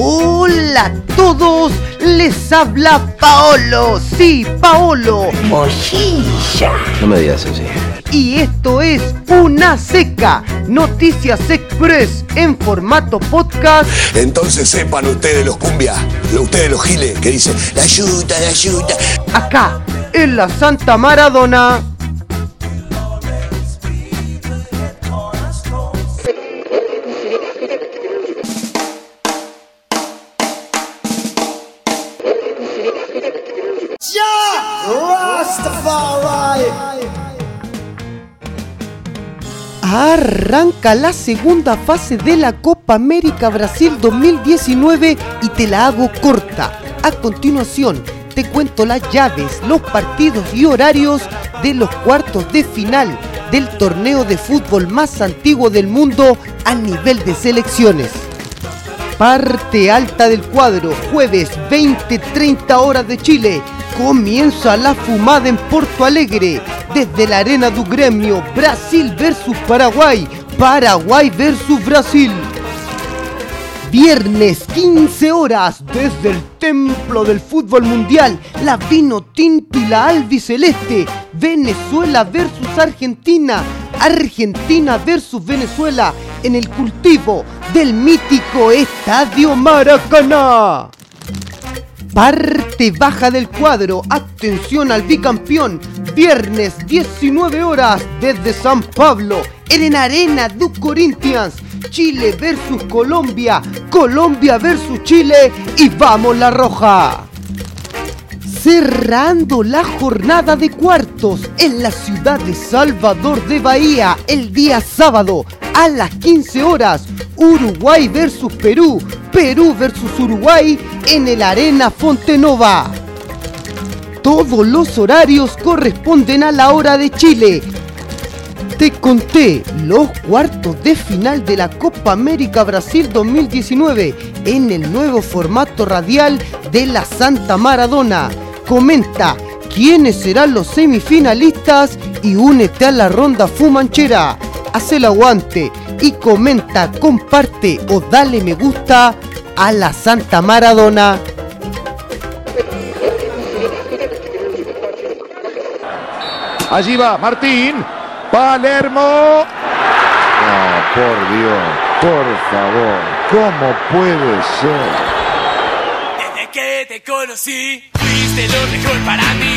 Hola a todos, les habla Paolo, sí, Paolo. Mojilla. No me digas así. Y esto es Una Seca, Noticias Express en formato podcast. Entonces sepan ustedes los cumbia, ustedes los giles, que dicen, la ayuda, la ayuda. Acá, en la Santa Maradona. Arranca la segunda fase de la Copa América Brasil 2019 y te la hago corta. A continuación, te cuento las llaves, los partidos y horarios de los cuartos de final del torneo de fútbol más antiguo del mundo a nivel de selecciones. Parte alta del cuadro, jueves 20-30 horas de Chile. Comienza la fumada en Porto Alegre. Desde la arena do gremio, Brasil versus Paraguay. Paraguay versus Brasil. Viernes 15 horas desde el templo del fútbol mundial, la vino tinto y la albiceleste, Venezuela versus Argentina, Argentina versus Venezuela en el cultivo del mítico Estadio Maracaná. Parte baja del cuadro, atención al bicampeón, viernes 19 horas desde San Pablo, en Arena do Corinthians, Chile versus Colombia, Colombia versus Chile y vamos la roja. Cerrando la jornada de cuartos en la ciudad de Salvador de Bahía el día sábado a las 15 horas, Uruguay versus Perú, Perú versus Uruguay en el Arena Fontenova. Todos los horarios corresponden a la hora de Chile. Te conté los cuartos de final de la Copa América Brasil 2019 en el nuevo formato radial de la Santa Maradona. Comenta quiénes serán los semifinalistas y únete a la ronda fumanchera. Haz el aguante y comenta, comparte o dale me gusta a la Santa Maradona. Allí va Martín. Palermo. No, por Dios, por favor, ¿cómo puede ser? Desde que te conocí, fuiste lo mejor para mí.